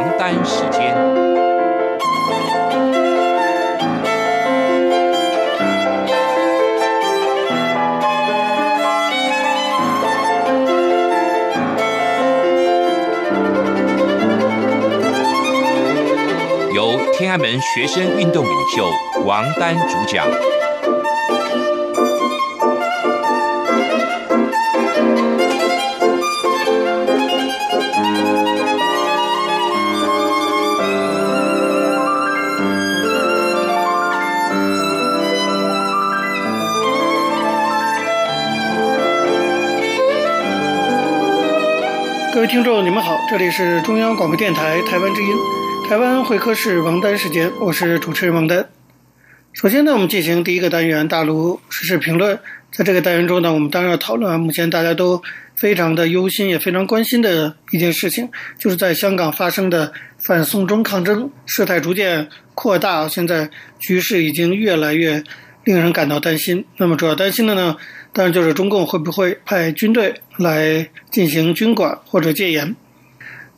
王丹时间，由天安门学生运动领袖王丹主讲。听众，你们好，这里是中央广播电台台湾之音，台湾会客室王丹时间，我是主持人王丹。首先呢，我们进行第一个单元大陆时事评论。在这个单元中呢，我们当然要讨论目前大家都非常的忧心也非常关心的一件事情，就是在香港发生的反送中抗争，事态逐渐扩大，现在局势已经越来越令人感到担心。那么主要担心的呢，当然就是中共会不会派军队来进行军管或者戒严。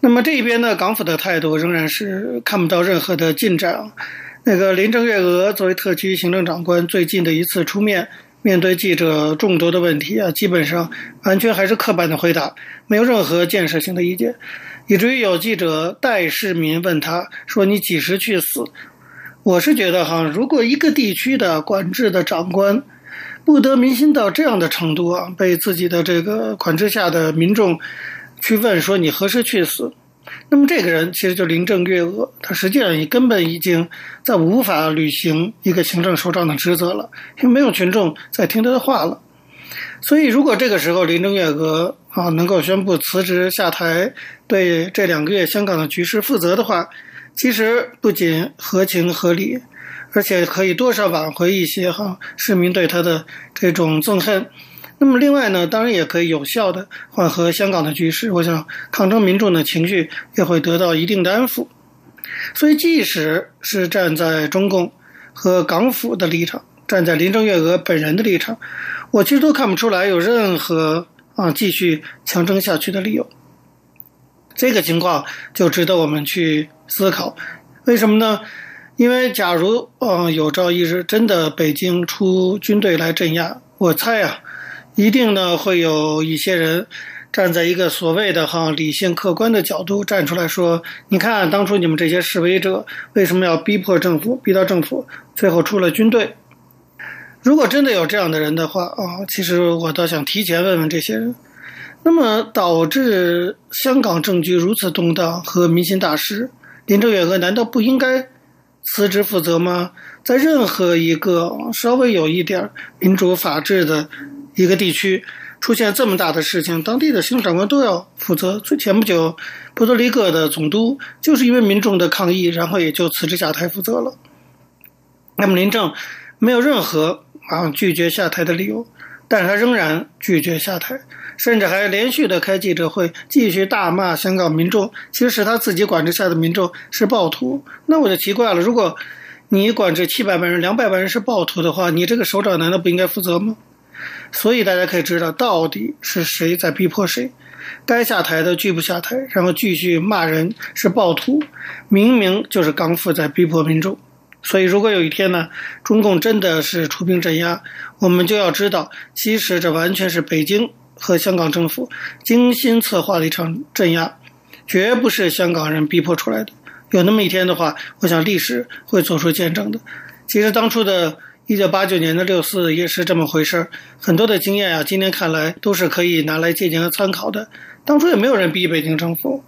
那么这一边呢，港府的态度仍然是看不到任何的进展。那个林郑月娥作为特区行政长官，最近的一次出面，面对记者众多的问题啊，基本上完全还是刻板的回答，没有任何建设性的意见，以至于有记者代市民问他说：“你几时去死？”我是觉得哈，如果一个地区的管制的长官，不得民心到这样的程度啊，被自己的这个管制下的民众去问说，你何时去死？那么这个人其实就林郑月娥，他实际上也根本已经在无法履行一个行政首长的职责了，因为没有群众在听他的话了。所以如果这个时候林郑月娥啊能够宣布辞职下台，对这两个月香港的局势负责的话，其实不仅合情合理。而且可以多少挽回一些哈市民对他的这种憎恨，那么另外呢，当然也可以有效的缓和香港的局势。我想抗争民众的情绪也会得到一定的安抚。所以，即使是站在中共和港府的立场，站在林郑月娥本人的立场，我其实都看不出来有任何啊继续强征下去的理由。这个情况就值得我们去思考，为什么呢？因为，假如嗯、有朝一日真的北京出军队来镇压，我猜啊，一定呢会有一些人站在一个所谓的哈理性客观的角度站出来说：“你看，当初你们这些示威者为什么要逼迫政府，逼到政府最后出了军队？”如果真的有这样的人的话啊，其实我倒想提前问问这些人：那么导致香港政局如此动荡和民心大失，林郑月娥难道不应该？辞职负责吗？在任何一个稍微有一点民主法治的一个地区，出现这么大的事情，当地的行政长官都要负责。最前不久，波多黎各的总督就是因为民众的抗议，然后也就辞职下台负责了。那么林政没有任何啊拒绝下台的理由，但是他仍然拒绝下台。甚至还连续的开记者会，继续大骂香港民众。其实是他自己管制下的民众是暴徒，那我就奇怪了：如果你管制七百万人、两百万人是暴徒的话，你这个首长难道不应该负责吗？所以大家可以知道，到底是谁在逼迫谁？该下台的拒不下台，然后继续骂人是暴徒，明明就是港府在逼迫民众。所以，如果有一天呢，中共真的是出兵镇压，我们就要知道，其实这完全是北京。和香港政府精心策划的一场镇压，绝不是香港人逼迫出来的。有那么一天的话，我想历史会做出见证的。其实当初的一九八九年的六四也是这么回事儿，很多的经验啊，今天看来都是可以拿来借鉴和参考的。当初也没有人逼北京政府，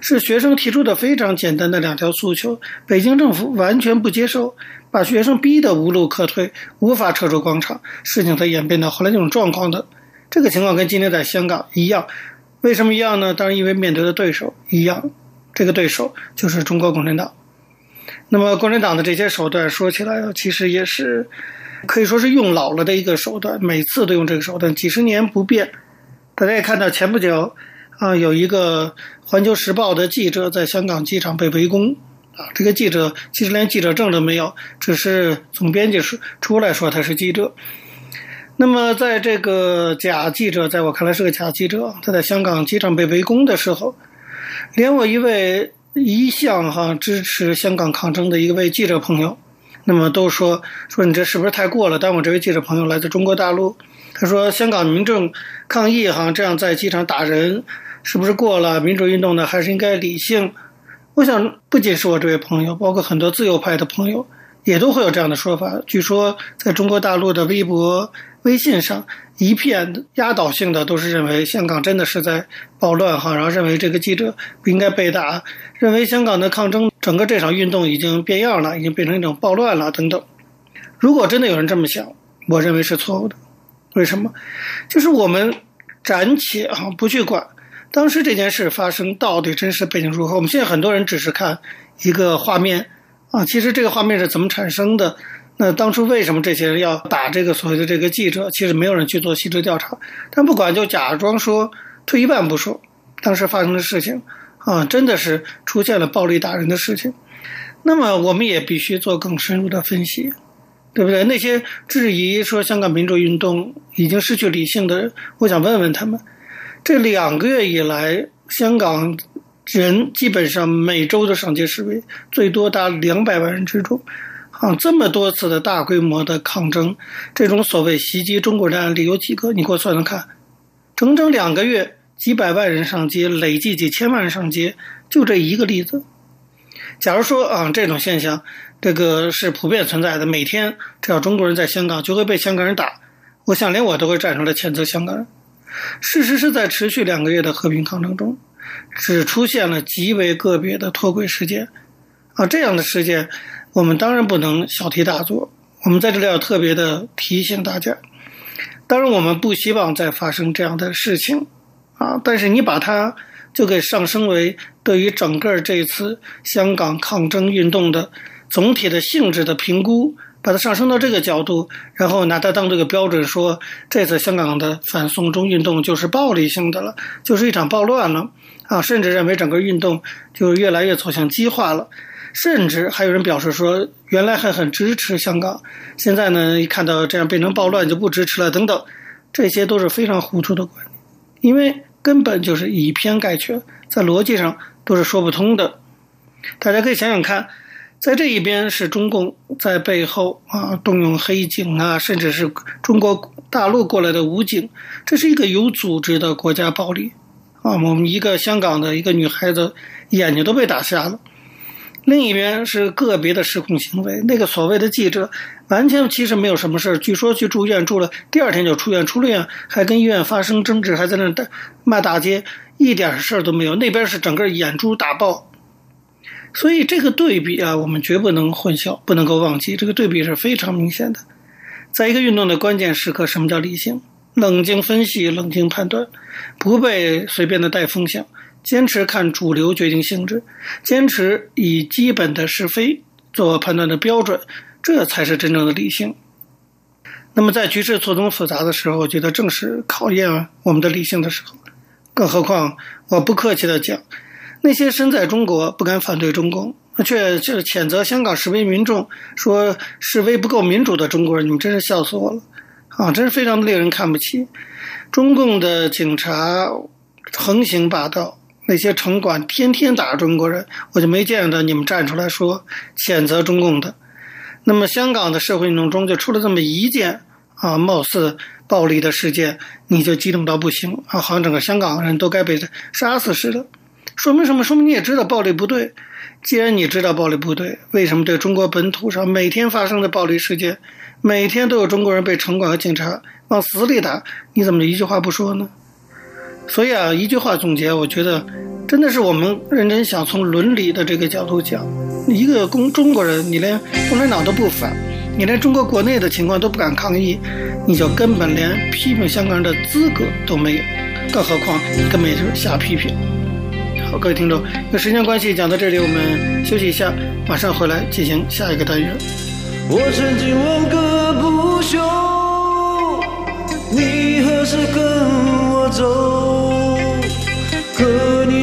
是学生提出的非常简单的两条诉求，北京政府完全不接受，把学生逼得无路可退，无法撤出广场，事情才演变到后来这种状况的。这个情况跟今天在香港一样，为什么一样呢？当然，因为面对的对手一样，这个对手就是中国共产党。那么，共产党的这些手段说起来，其实也是可以说是用老了的一个手段，每次都用这个手段，几十年不变。大家也看到，前不久啊，有一个《环球时报》的记者在香港机场被围攻啊，这个记者其实连记者证都没有，只是总编辑出出来说他是记者。那么，在这个假记者，在我看来是个假记者，他在香港机场被围攻的时候，连我一位一向哈支持香港抗争的一位记者朋友，那么都说说你这是不是太过了？但我这位记者朋友来自中国大陆，他说香港民众抗议哈这样在机场打人，是不是过了？民主运动呢还是应该理性？我想不仅是我这位朋友，包括很多自由派的朋友，也都会有这样的说法。据说在中国大陆的微博、微信上。一片压倒性的都是认为香港真的是在暴乱哈，然后认为这个记者不应该被打，认为香港的抗争整个这场运动已经变样了，已经变成一种暴乱了等等。如果真的有人这么想，我认为是错误的。为什么？就是我们暂且哈不去管当时这件事发生到底真实背景如何。我们现在很多人只是看一个画面啊，其实这个画面是怎么产生的？那当初为什么这些人要打这个所谓的这个记者？其实没有人去做细致调查。但不管，就假装说，退一万步说，当时发生的事情啊，真的是出现了暴力打人的事情。那么我们也必须做更深入的分析，对不对？那些质疑说香港民主运动已经失去理性的人，我想问问他们：这两个月以来，香港人基本上每周的上街示威，最多达两百万人之众。啊，这么多次的大规模的抗争，这种所谓袭击中国人的案例有几个？你给我算算看。整整两个月，几百万人上街，累计几千万人上街，就这一个例子。假如说啊，这种现象，这个是普遍存在的，每天只要中国人在香港，就会被香港人打。我想连我都会站出来谴责香港人。事实是在持续两个月的和平抗争中，只出现了极为个别的脱轨事件。啊，这样的事件。我们当然不能小题大做，我们在这里要特别的提醒大家。当然，我们不希望再发生这样的事情，啊，但是你把它就给上升为对于整个这次香港抗争运动的总体的性质的评估，把它上升到这个角度，然后拿它当这个标准说，这次香港的反送中运动就是暴力性的了，就是一场暴乱了，啊，甚至认为整个运动就越来越走向激化了。甚至还有人表示说，原来还很支持香港，现在呢，一看到这样变成暴乱就不支持了，等等，这些都是非常糊涂的观念，因为根本就是以偏概全，在逻辑上都是说不通的。大家可以想想看，在这一边是中共在背后啊动用黑警啊，甚至是中国大陆过来的武警，这是一个有组织的国家暴力啊！我们一个香港的一个女孩子眼睛都被打瞎了。另一边是个别的失控行为，那个所谓的记者完全其实没有什么事儿，据说去住院住了，第二天就出院，出了院还跟医院发生争执，还在那骂大街，一点事儿都没有。那边是整个眼珠打爆，所以这个对比啊，我们绝不能混淆，不能够忘记，这个对比是非常明显的。在一个运动的关键时刻，什么叫理性？冷静分析，冷静判断，不被随便的带风向。坚持看主流决定性质，坚持以基本的是非做判断的标准，这才是真正的理性。那么，在局势错综复杂的时候，我觉得正是考验我们的理性的时候。更何况，我不客气地讲，那些身在中国不敢反对中共，却却谴责香港示威民众说示威不够民主的中国人，你们真是笑死我了啊！真是非常的令人看不起。中共的警察横行霸道。那些城管天天打中国人，我就没见到你们站出来说谴责中共的。那么香港的社会运动中就出了这么一件啊，貌似暴力的事件，你就激动到不行啊，好像整个香港人都该被杀死似的。说明什么？说明你也知道暴力不对。既然你知道暴力不对，为什么对中国本土上每天发生的暴力事件，每天都有中国人被城管和警察往死里打，你怎么一句话不说呢？所以啊，一句话总结，我觉得真的是我们认真想从伦理的这个角度讲，一个公中国人，你连共产党都不反，你连中国国内的情况都不敢抗议，你就根本连批评香港人的资格都没有，更何况你根本就是瞎批评。好，各位听众，有时间关系讲到这里，我们休息一下，马上回来进行下一个单元。我曾经问个不休，你何时跟我走？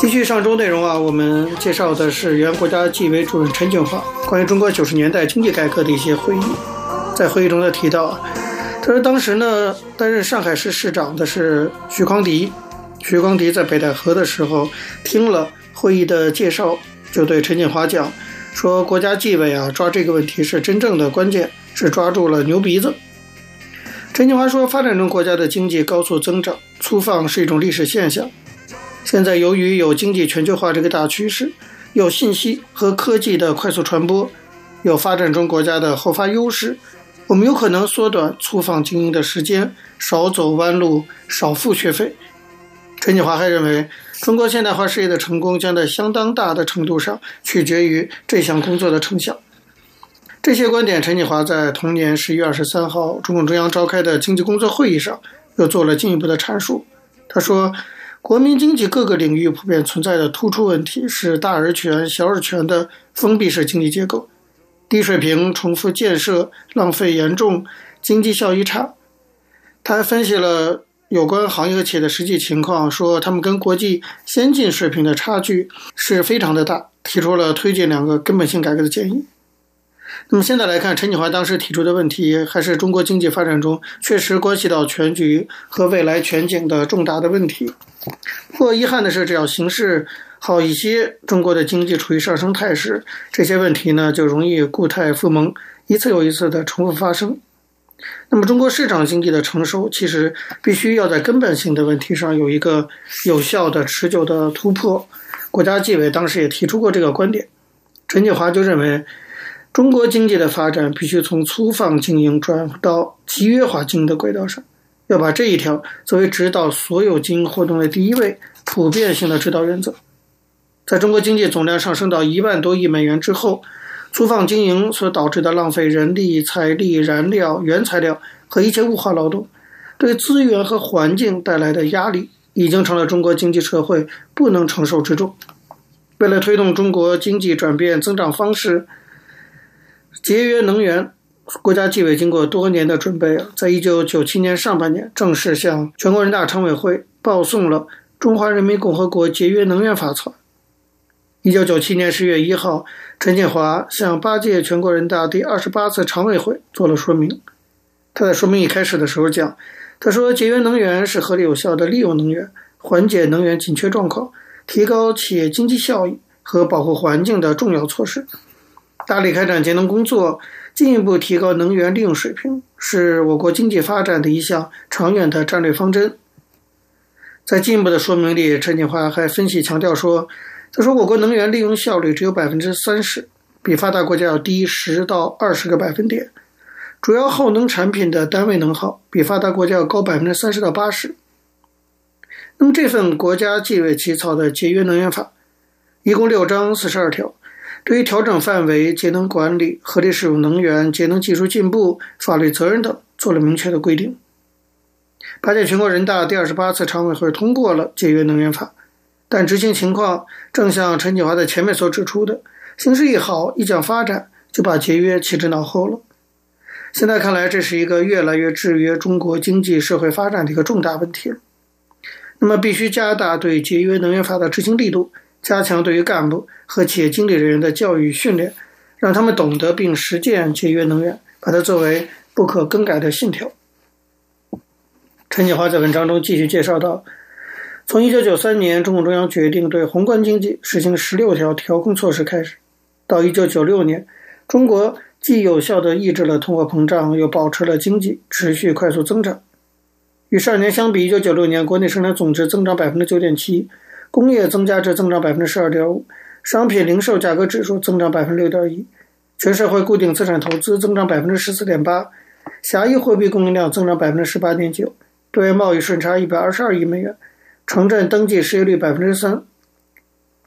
继续上周内容啊，我们介绍的是原国家纪委主任陈锦华关于中国九十年代经济改革的一些回忆。在会议中他提到，他说当时呢担任上海市市长的是徐匡迪，徐匡迪在北戴河的时候听了会议的介绍，就对陈锦华讲说，国家纪委啊抓这个问题是真正的关键，是抓住了牛鼻子。陈锦华说，发展中国家的经济高速增长，粗放是一种历史现象。现在由于有经济全球化这个大趋势，有信息和科技的快速传播，有发展中国家的后发优势，我们有可能缩短粗放经营的时间，少走弯路，少付学费。陈锦华还认为，中国现代化事业的成功将在相当大的程度上取决于这项工作的成效。这些观点，陈锦华在同年十一月二十三号中共中央召开的经济工作会议上又做了进一步的阐述。他说。国民经济各个领域普遍存在的突出问题是大而全、小而全的封闭式经济结构，低水平、重复建设、浪费严重、经济效益差。他还分析了有关行业和企业的实际情况，说他们跟国际先进水平的差距是非常的大，提出了推进两个根本性改革的建议。那么现在来看，陈锦华当时提出的问题，还是中国经济发展中确实关系到全局和未来前景的重大的问题。不过遗憾的是，只要形势好一些，中国的经济处于上升态势，这些问题呢就容易固态复萌，一次又一次的重复发生。那么，中国市场经济的成熟，其实必须要在根本性的问题上有一个有效的、持久的突破。国家纪委当时也提出过这个观点，陈锦华就认为。中国经济的发展必须从粗放经营转到集约化经营的轨道上，要把这一条作为指导所有经营活动的第一位普遍性的指导原则。在中国经济总量上升到一万多亿美元之后，粗放经营所导致的浪费人力、财力、燃料、原材料和一切物化劳动，对资源和环境带来的压力，已经成了中国经济社会不能承受之重。为了推动中国经济转变增长方式，节约能源，国家纪委经过多年的准备，在一九九七年上半年正式向全国人大常委会报送了《中华人民共和国节约能源法》草。一九九七年十月一号，陈建华向八届全国人大第二十八次常委会做了说明。他在说明一开始的时候讲，他说：“节约能源是合理有效的利用能源，缓解能源紧缺状况，提高企业经济效益和保护环境的重要措施。”大力开展节能工作，进一步提高能源利用水平，是我国经济发展的一项长远的战略方针。在进一步的说明里，陈锦华还分析强调说：“他说我国能源利用效率只有百分之三十，比发达国家要低十到二十个百分点。主要耗能产品的单位能耗比发达国家要高百分之三十到八十。那么这份国家纪委起草的节约能源法，一共六章四十二条。”对于调整范围、节能管理、合理使用能源、节能技术进步、法律责任等做了明确的规定。八届全国人大第二十八次常委会通过了节约能源法，但执行情况正像陈锦华在前面所指出的，形势一好，一讲发展就把节约弃之脑后了。现在看来，这是一个越来越制约中国经济社会发展的一个重大问题了。那么，必须加大对节约能源法的执行力度。加强对于干部和企业经理人员的教育训练，让他们懂得并实践节约能源，把它作为不可更改的信条。陈锦华在文章中继续介绍到，从1993年中共中央决定对宏观经济实行十六条调控措施开始，到1996年，中国既有效地抑制了通货膨胀，又保持了经济持续快速增长。与上年相比，1996年国内生产总值增长9.7%，工业增加值增长12.5%，商品零售价格指数增长6.1%，全社会固定资产投资增长14.8%，狭义货币供应量增长18.9%，对外贸易顺差122亿美元，城镇登记失业率3%。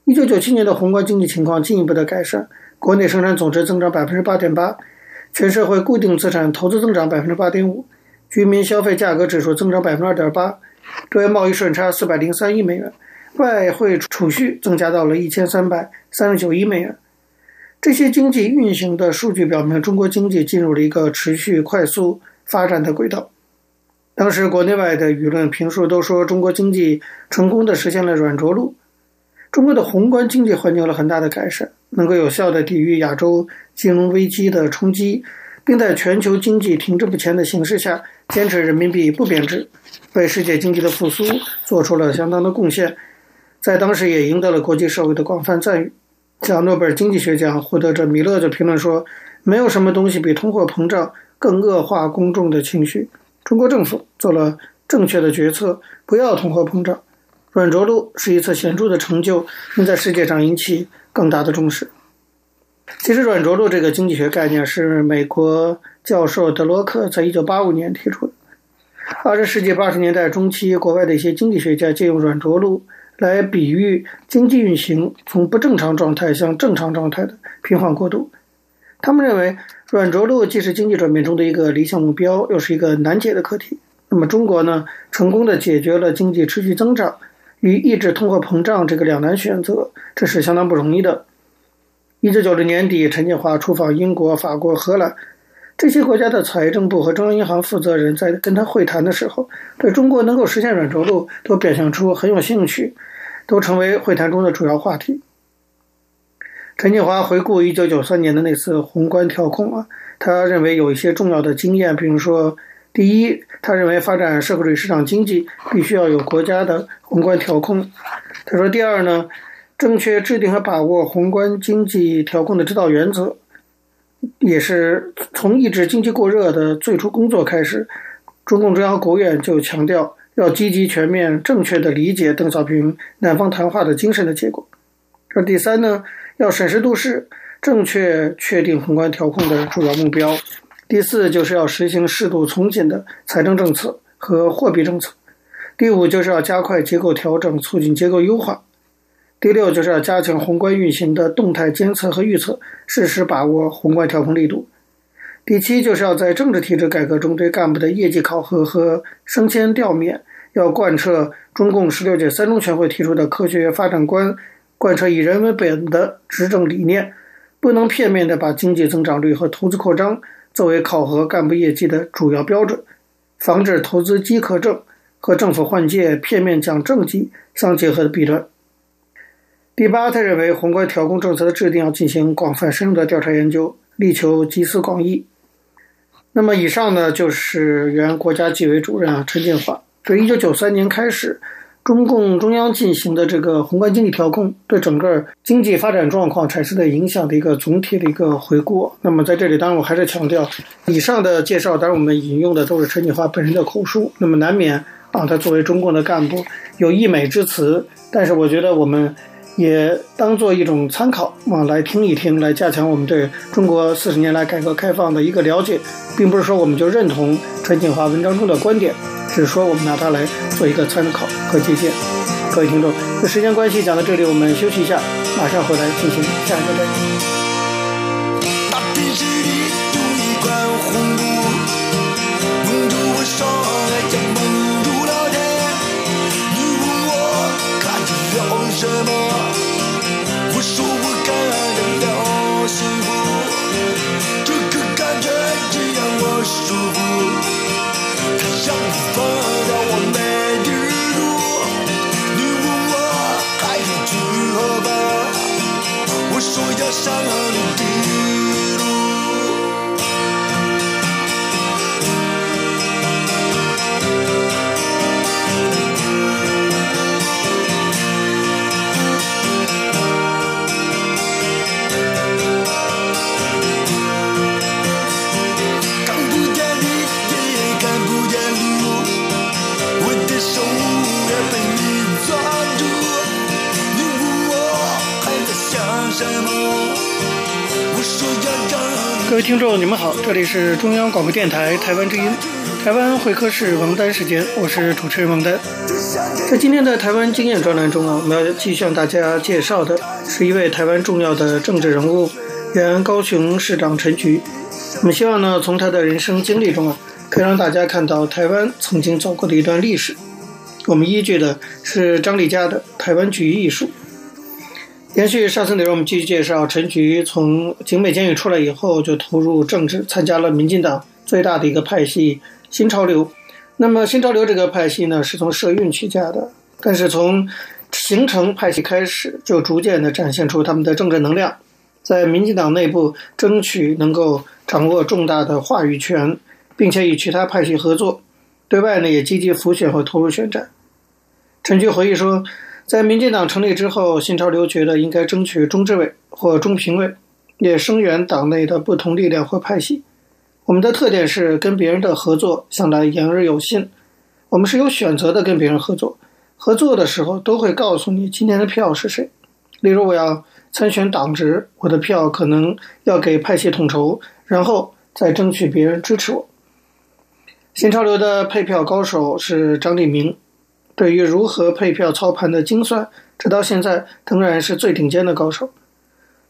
1997年的宏观经济情况进一步的改善，国内生产总值增长8.8%，全社会固定资产投资增长8.5%。居民消费价格指数增长百分之二点八，对外贸易顺差四百零三亿美元，外汇储蓄增加到了一千三百三十九亿美元。这些经济运行的数据表明，中国经济进入了一个持续快速发展的轨道。当时国内外的舆论评述都说，中国经济成功的实现了软着陆，中国的宏观经济环境有了很大的改善，能够有效的抵御亚洲金融危机的冲击。并在全球经济停滞不前的形势下，坚持人民币不贬值，为世界经济的复苏做出了相当的贡献，在当时也赢得了国际社会的广泛赞誉。像诺贝尔经济学奖获得者米勒就评论说：“没有什么东西比通货膨胀更恶化公众的情绪。中国政府做了正确的决策，不要通货膨胀。软着陆是一次显著的成就，并在世界上引起更大的重视。”其实，软着陆这个经济学概念是美国教授德罗克在一九八五年提出的。二十世纪八十年代中期，国外的一些经济学家借用软着陆来比喻经济运行从不正常状态向正常状态的平缓过渡。他们认为，软着陆既是经济转变中的一个理想目标，又是一个难解的课题。那么，中国呢，成功的解决了经济持续增长与抑制通货膨胀这个两难选择，这是相当不容易的。一九九零年底，陈建华出访英国、法国、荷兰这些国家的财政部和中央银行负责人，在跟他会谈的时候，对中国能够实现软着陆都表现出很有兴趣，都成为会谈中的主要话题。陈建华回顾一九九三年的那次宏观调控啊，他认为有一些重要的经验，比如说，第一，他认为发展社会主义市场经济必须要有国家的宏观调控。他说，第二呢。正确制定和把握宏观经济调控的指导原则，也是从抑制经济过热的最初工作开始。中共中央国务院就强调要积极全面正确的理解邓小平南方谈话的精神的结果。这第三呢，要审时度势，正确确定宏观调控的主要目标。第四就是要实行适度从紧的财政政策和货币政策。第五就是要加快结构调整，促进结构优化。第六就是要加强宏观运行的动态监测和预测，适时把握宏观调控力度。第七就是要在政治体制改革中对干部的业绩考核和升迁调免，要贯彻中共十六届三中全会提出的科学发展观，贯彻以人为本的执政理念，不能片面地把经济增长率和投资扩张作为考核干部业绩的主要标准，防止投资饥渴症和政府换届片面讲政绩相结合的弊端。第八，他认为宏观调控政策的制定要进行广泛深入的调查研究，力求集思广益。那么以上呢，就是原国家纪委主任啊陈建华对一九九三年开始中共中央进行的这个宏观经济调控对整个经济发展状况产生的影响的一个总体的一个回顾。那么在这里，当然我还是强调，以上的介绍，当然我们引用的都是陈建华本人的口述，那么难免啊，他作为中共的干部有溢美之词，但是我觉得我们。也当做一种参考啊，来听一听，来加强我们对中国四十年来改革开放的一个了解，并不是说我们就认同陈景华文章中的观点，只是说我们拿它来做一个参考和借鉴。各位听众，那时间关系讲到这里，我们休息一下，马上回来进行下一个。么？我说我感恩的了幸福这个感觉只让我舒服她想要放掉我没有你问我还有去何吧？我说要删了你听众，你们好，这里是中央广播电台台湾之音，台湾会客室王丹时间，我是主持人王丹。在今天的台湾经验专栏中啊，我们要继续向大家介绍的是一位台湾重要的政治人物，原高雄市长陈菊。我们希望呢，从他的人生经历中啊，可以让大家看到台湾曾经走过的一段历史。我们依据的是张丽佳的《台湾局艺术》。延续上次内容，我们继续介绍陈菊从警美监狱出来以后，就投入政治，参加了民进党最大的一个派系新潮流。那么新潮流这个派系呢，是从社运起家的，但是从形成派系开始，就逐渐的展现出他们的政治能量，在民进党内部争取能够掌握重大的话语权，并且与其他派系合作，对外呢也积极辅选和投入选战。陈菊回忆说。在民进党成立之后，新潮流觉得应该争取中执委或中评委，也声援党内的不同力量或派系。我们的特点是跟别人的合作向来言而有信，我们是有选择的跟别人合作。合作的时候都会告诉你今天的票是谁。例如我要参选党职，我的票可能要给派系统筹，然后再争取别人支持我。新潮流的配票高手是张立明。对于如何配票操盘的精算，直到现在仍然是最顶尖的高手。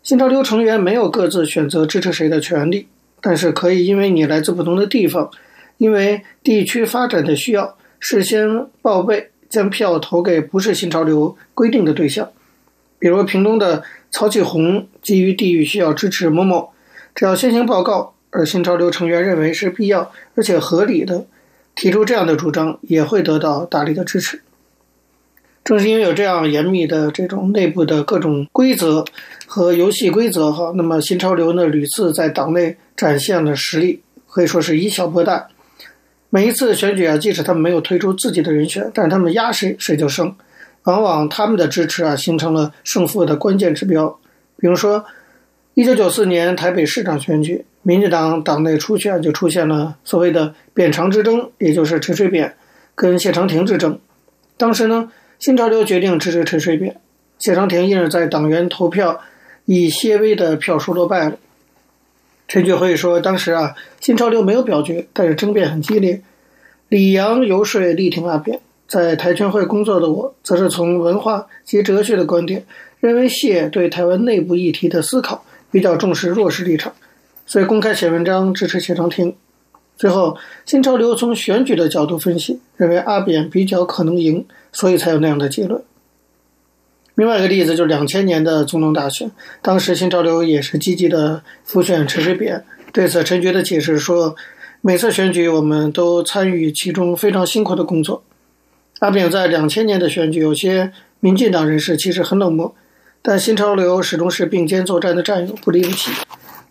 新潮流成员没有各自选择支持谁的权利，但是可以因为你来自不同的地方，因为地区发展的需要，事先报备将票投给不是新潮流规定的对象。比如屏东的曹启红基于地域需要支持某某，只要先行报告，而新潮流成员认为是必要而且合理的。提出这样的主张也会得到大力的支持。正是因为有这样严密的这种内部的各种规则和游戏规则哈，那么新潮流呢屡次在党内展现了实力，可以说是以小博大。每一次选举啊，即使他们没有推出自己的人选，但是他们压谁谁就胜，往往他们的支持啊形成了胜负的关键指标。比如说，一九九四年台北市长选举。民进党党内初选就出现了所谓的“扁长之争”，也就是陈水扁跟谢长廷之争。当时呢，新潮流决定支持陈水扁，谢长廷因而在党员投票以些微的票数落败了。陈菊回忆说，当时啊，新潮流没有表决，但是争辩很激烈。李阳游说力挺阿扁，在台全会工作的我，则是从文化及哲学的观点，认为谢对台湾内部议题的思考比较重视弱势立场。所以公开写文章支持谢长廷，最后新潮流从选举的角度分析，认为阿扁比较可能赢，所以才有那样的结论。另外一个例子就是两千年的总统大选，当时新潮流也是积极的辅选陈水扁。对此，陈菊的解释说，每次选举我们都参与其中，非常辛苦的工作。阿扁在两千年的选举，有些民进党人士其实很冷漠，但新潮流始终是并肩作战的战友，不离不弃。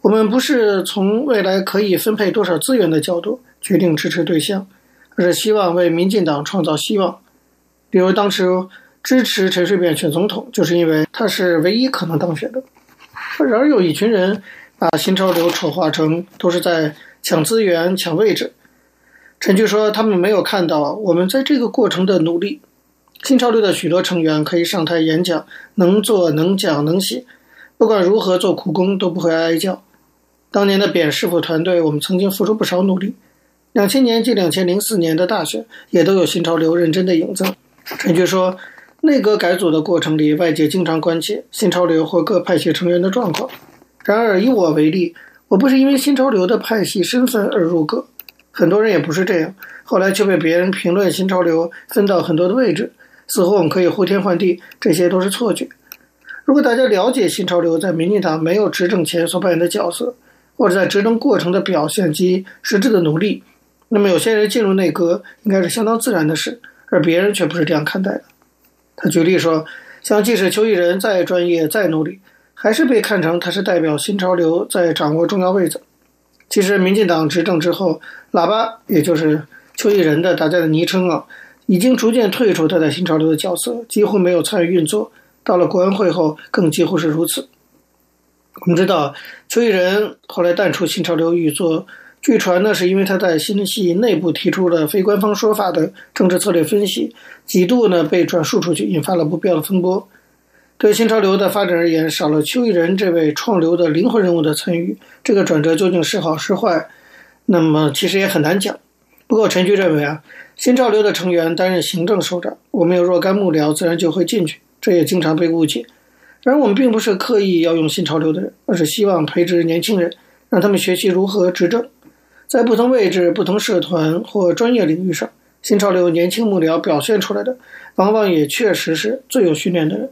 我们不是从未来可以分配多少资源的角度决定支持对象，而是希望为民进党创造希望。比如当时支持陈水扁选总统，就是因为他是唯一可能当选的。然而有一群人把新潮流丑化成都是在抢资源、抢位置。陈菊说，他们没有看到我们在这个过程的努力。新潮流的许多成员可以上台演讲，能做、能讲、能写，不管如何做苦工都不会哀叫。当年的扁师傅团队，我们曾经付出不少努力。两千年及两千零四年的大选，也都有新潮流认真的影子。陈菊说，内阁改组的过程里，外界经常关切新潮流或各派系成员的状况。然而，以我为例，我不是因为新潮流的派系身份而入阁，很多人也不是这样。后来却被别人评论新潮流分到很多的位置，似乎我们可以呼天唤地，这些都是错觉。如果大家了解新潮流在民进党没有执政前所扮演的角色，或者在执政过程的表现及实质的努力，那么有些人进入内阁应该是相当自然的事，而别人却不是这样看待的。他举例说，像即使邱毅仁再专业再努力，还是被看成他是代表新潮流在掌握重要位置。其实民进党执政之后，喇叭也就是邱毅仁的大家的昵称啊，已经逐渐退出他在新潮流的角色，几乎没有参与运作。到了国安会后，更几乎是如此。我们知道，邱义仁后来淡出新潮流运作，据传呢是因为他在新系内部提出了非官方说法的政治策略分析，几度呢被转述出去，引发了不必要的风波。对新潮流的发展而言，少了邱义仁这位创流的灵魂人物的参与，这个转折究竟是好是坏，那么其实也很难讲。不过陈局认为啊，新潮流的成员担任行政首长，我们有若干幕僚，自然就会进去，这也经常被误解。然而我们并不是刻意要用新潮流的人，而是希望培植年轻人，让他们学习如何执政。在不同位置、不同社团或专业领域上，新潮流年轻幕僚表现出来的，往往也确实是最有训练的人。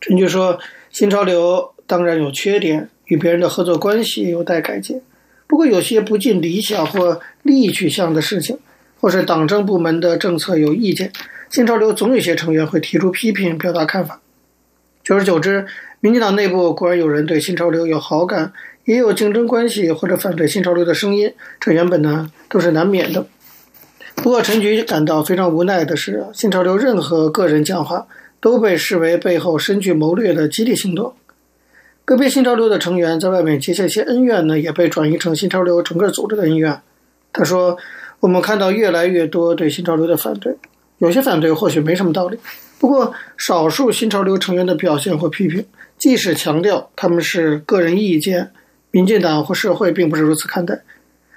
陈菊说：“新潮流当然有缺点，与别人的合作关系有待改进。不过，有些不尽理想或利益取向的事情，或是党政部门的政策有意见，新潮流总有些成员会提出批评，表达看法。久而久之，民进党内部固然有人对新潮流有好感，也有竞争关系或者反对新潮流的声音，这原本呢都是难免的。不过，陈菊感到非常无奈的是，新潮流任何个人讲话。”都被视为背后深具谋略的激励行动。个别新潮流的成员在外面结下一些恩怨呢，也被转移成新潮流整个组织的恩怨。他说：“我们看到越来越多对新潮流的反对，有些反对或许没什么道理。不过，少数新潮流成员的表现或批评，即使强调他们是个人意见，民进党或社会并不是如此看待。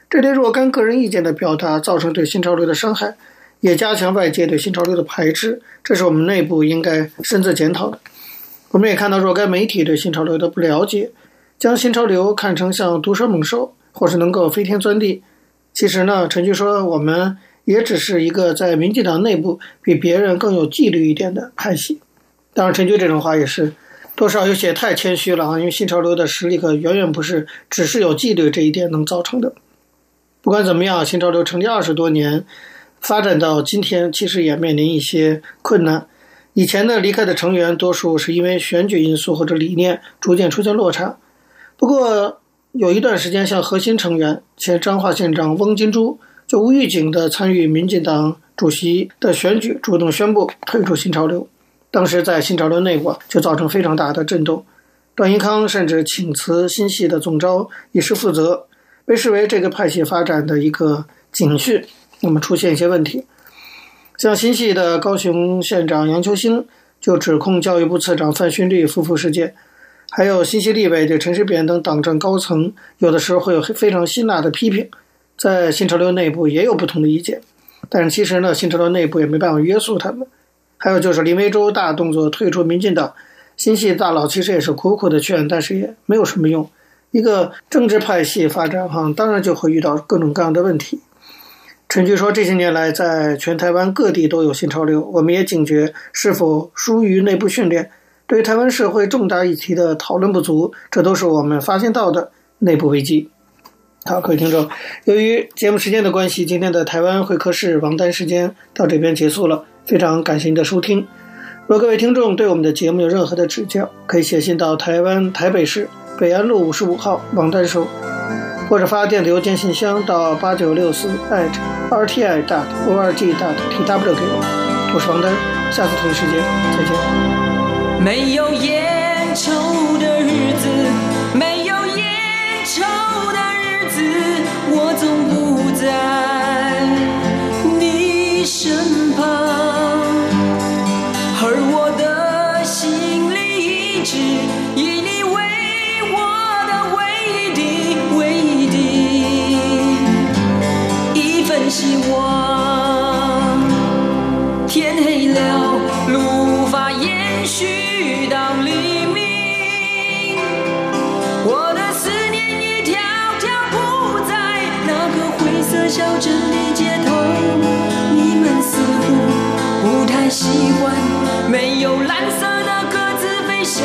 这类若干个人意见的表达，造成对新潮流的伤害。”也加强外界对新潮流的排斥，这是我们内部应该深自检讨的。我们也看到若干媒体对新潮流的不了解，将新潮流看成像毒蛇猛兽，或是能够飞天钻地。其实呢，陈菊说，我们也只是一个在民进党内部比别人更有纪律一点的派系。当然，陈菊这种话也是多少有些太谦虚了啊，因为新潮流的实力可远远不是只是有纪律这一点能造成的。不管怎么样，新潮流成立二十多年。发展到今天，其实也面临一些困难。以前呢，离开的成员多数是因为选举因素或者理念逐渐出现落差。不过有一段时间，像核心成员前彰化县长翁金珠就无预警地参与民进党主席的选举，主动宣布退出新潮流。当时在新潮流内部就造成非常大的震动。段宜康甚至请辞新系的总召以示负责，被视为这个派系发展的一个警讯。那么出现一些问题，像新系的高雄县长杨秋兴就指控教育部次长范勋利夫妇事件，还有新系立委对陈水扁等党政高层，有的时候会有非常辛辣的批评，在新潮流内部也有不同的意见，但是其实呢，新潮流内部也没办法约束他们。还有就是林为洲大动作退出民进党，新系大佬其实也是苦苦的劝，但是也没有什么用。一个政治派系发展哈，当然就会遇到各种各样的问题。陈局说：“这些年来，在全台湾各地都有新潮流，我们也警觉是否疏于内部训练，对台湾社会重大议题的讨论不足，这都是我们发现到的内部危机。”好，各位听众，由于节目时间的关系，今天的台湾会客室王丹时间到这边结束了。非常感谢您的收听。若各位听众对我们的节目有任何的指教，可以写信到台湾台北市北安路五十五号王丹收。或者发电子邮件信箱到八九六四 @rti dot org dot tw 给我，我是王丹，下次同一时间再见。没有烟在你身旁，而我的心里一直以你为我的为的为的一份希望天黑了，路习惯没有蓝色的鸽子飞翔。